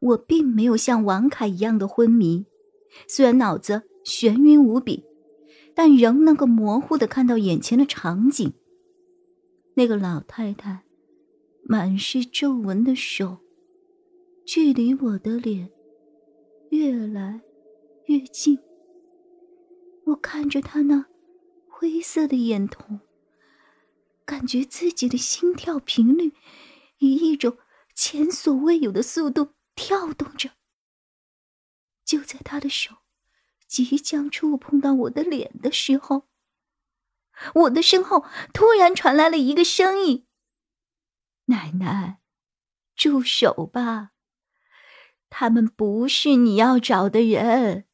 我并没有像王凯一样的昏迷，虽然脑子眩晕无比，但仍能够模糊的看到眼前的场景。那个老太太满是皱纹的手，距离我的脸越来越近。我看着她那灰色的眼瞳，感觉自己的心跳频率以一种前所未有的速度。跳动着。就在他的手即将触碰到我的脸的时候，我的身后突然传来了一个声音：“奶奶，住手吧！他们不是你要找的人。”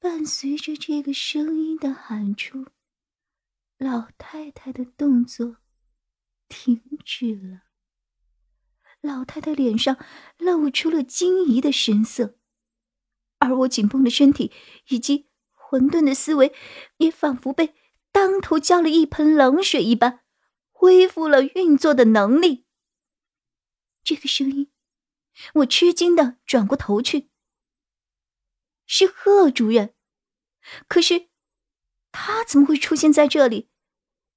伴随着这个声音的喊出，老太太的动作停止了。老太太脸上露出了惊疑的神色，而我紧绷的身体以及混沌的思维，也仿佛被当头浇了一盆冷水一般，恢复了运作的能力。这个声音，我吃惊的转过头去，是贺主任。可是，他怎么会出现在这里？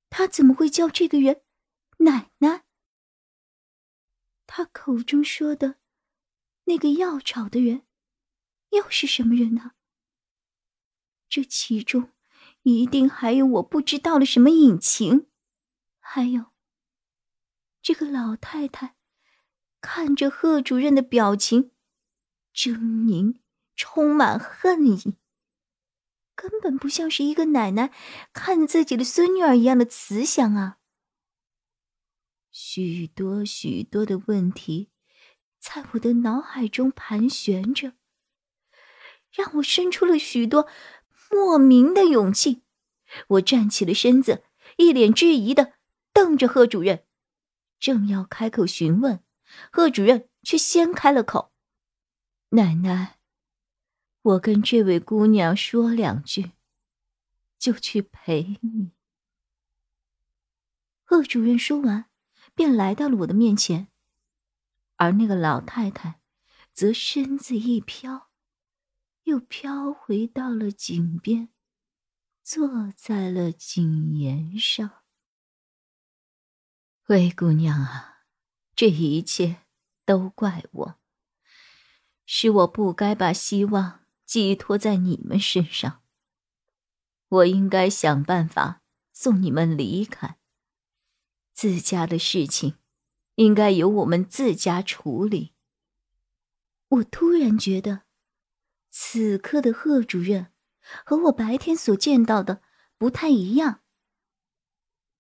他怎么会叫这个人奶奶？他口中说的那个要找的人，又是什么人呢？这其中一定还有我不知道的什么隐情。还有，这个老太太看着贺主任的表情，狰狞，充满恨意，根本不像是一个奶奶看自己的孙女儿一样的慈祥啊。许多许多的问题在我的脑海中盘旋着，让我生出了许多莫名的勇气。我站起了身子，一脸质疑的瞪着贺主任，正要开口询问，贺主任却先开了口：“奶奶，我跟这位姑娘说两句，就去陪你。”贺主任说完。便来到了我的面前，而那个老太太，则身子一飘，又飘回到了井边，坐在了井沿上。灰姑娘啊，这一切都怪我，是我不该把希望寄托在你们身上。我应该想办法送你们离开。自家的事情，应该由我们自家处理。我突然觉得，此刻的贺主任和我白天所见到的不太一样。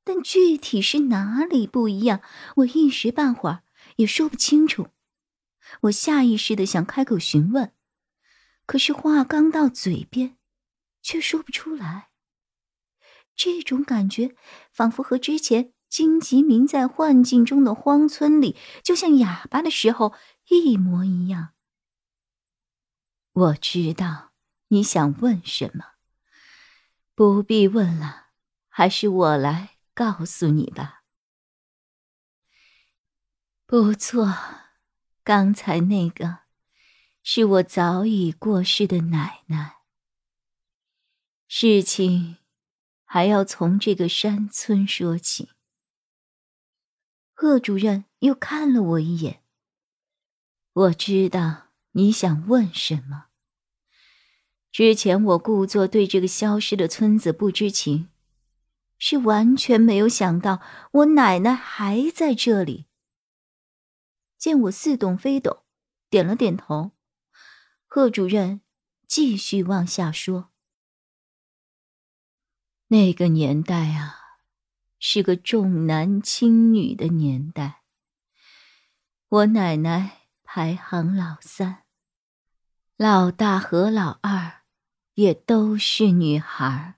但具体是哪里不一样，我一时半会儿也说不清楚。我下意识的想开口询问，可是话刚到嘴边，却说不出来。这种感觉，仿佛和之前……金吉明在幻境中的荒村里，就像哑巴的时候一模一样。我知道你想问什么，不必问了，还是我来告诉你吧。不错，刚才那个是我早已过世的奶奶。事情还要从这个山村说起。贺主任又看了我一眼。我知道你想问什么。之前我故作对这个消失的村子不知情，是完全没有想到我奶奶还在这里。见我似懂非懂，点了点头。贺主任继续往下说：“那个年代啊。”是个重男轻女的年代。我奶奶排行老三，老大和老二也都是女孩。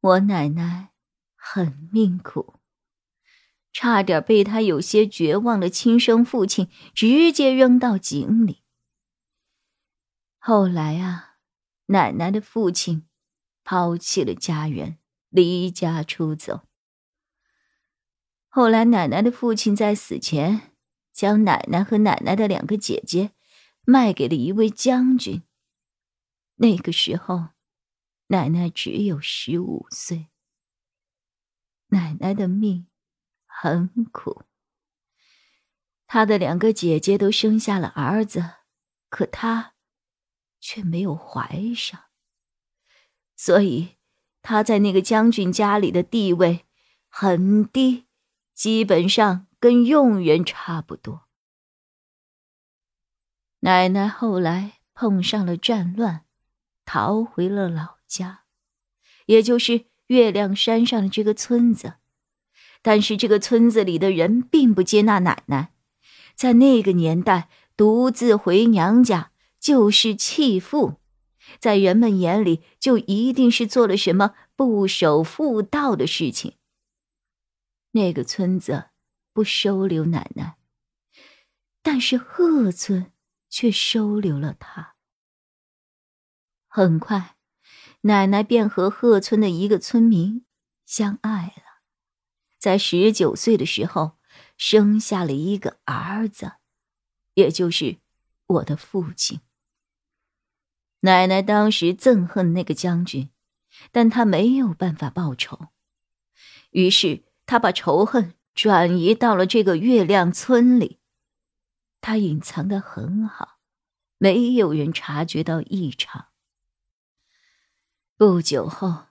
我奶奶很命苦，差点被她有些绝望的亲生父亲直接扔到井里。后来啊，奶奶的父亲抛弃了家园，离家出走。后来，奶奶的父亲在死前将奶奶和奶奶的两个姐姐卖给了一位将军。那个时候，奶奶只有十五岁。奶奶的命很苦，她的两个姐姐都生下了儿子，可她却没有怀上，所以他在那个将军家里的地位很低。基本上跟佣人差不多。奶奶后来碰上了战乱，逃回了老家，也就是月亮山上的这个村子。但是这个村子里的人并不接纳奶奶，在那个年代，独自回娘家就是弃妇，在人们眼里就一定是做了什么不守妇道的事情。那个村子不收留奶奶，但是贺村却收留了她。很快，奶奶便和贺村的一个村民相爱了，在十九岁的时候生下了一个儿子，也就是我的父亲。奶奶当时憎恨那个将军，但她没有办法报仇，于是。他把仇恨转移到了这个月亮村里，他隐藏的很好，没有人察觉到异常。不久后，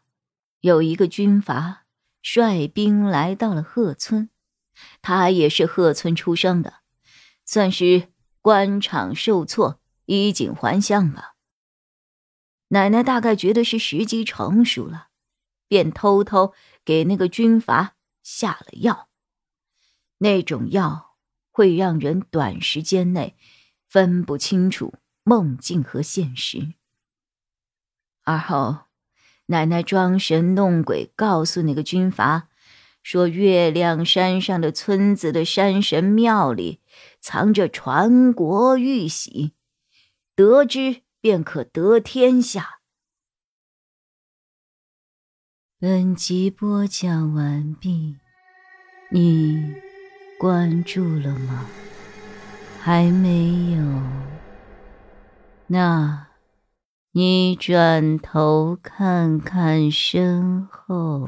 有一个军阀率兵来到了贺村，他也是贺村出生的，算是官场受挫，衣锦还乡吧。奶奶大概觉得是时机成熟了，便偷偷给那个军阀。下了药，那种药会让人短时间内分不清楚梦境和现实。而后，奶奶装神弄鬼，告诉那个军阀，说月亮山上的村子的山神庙里藏着传国玉玺，得知便可得天下。本集播讲完毕，你关注了吗？还没有？那，你转头看看身后。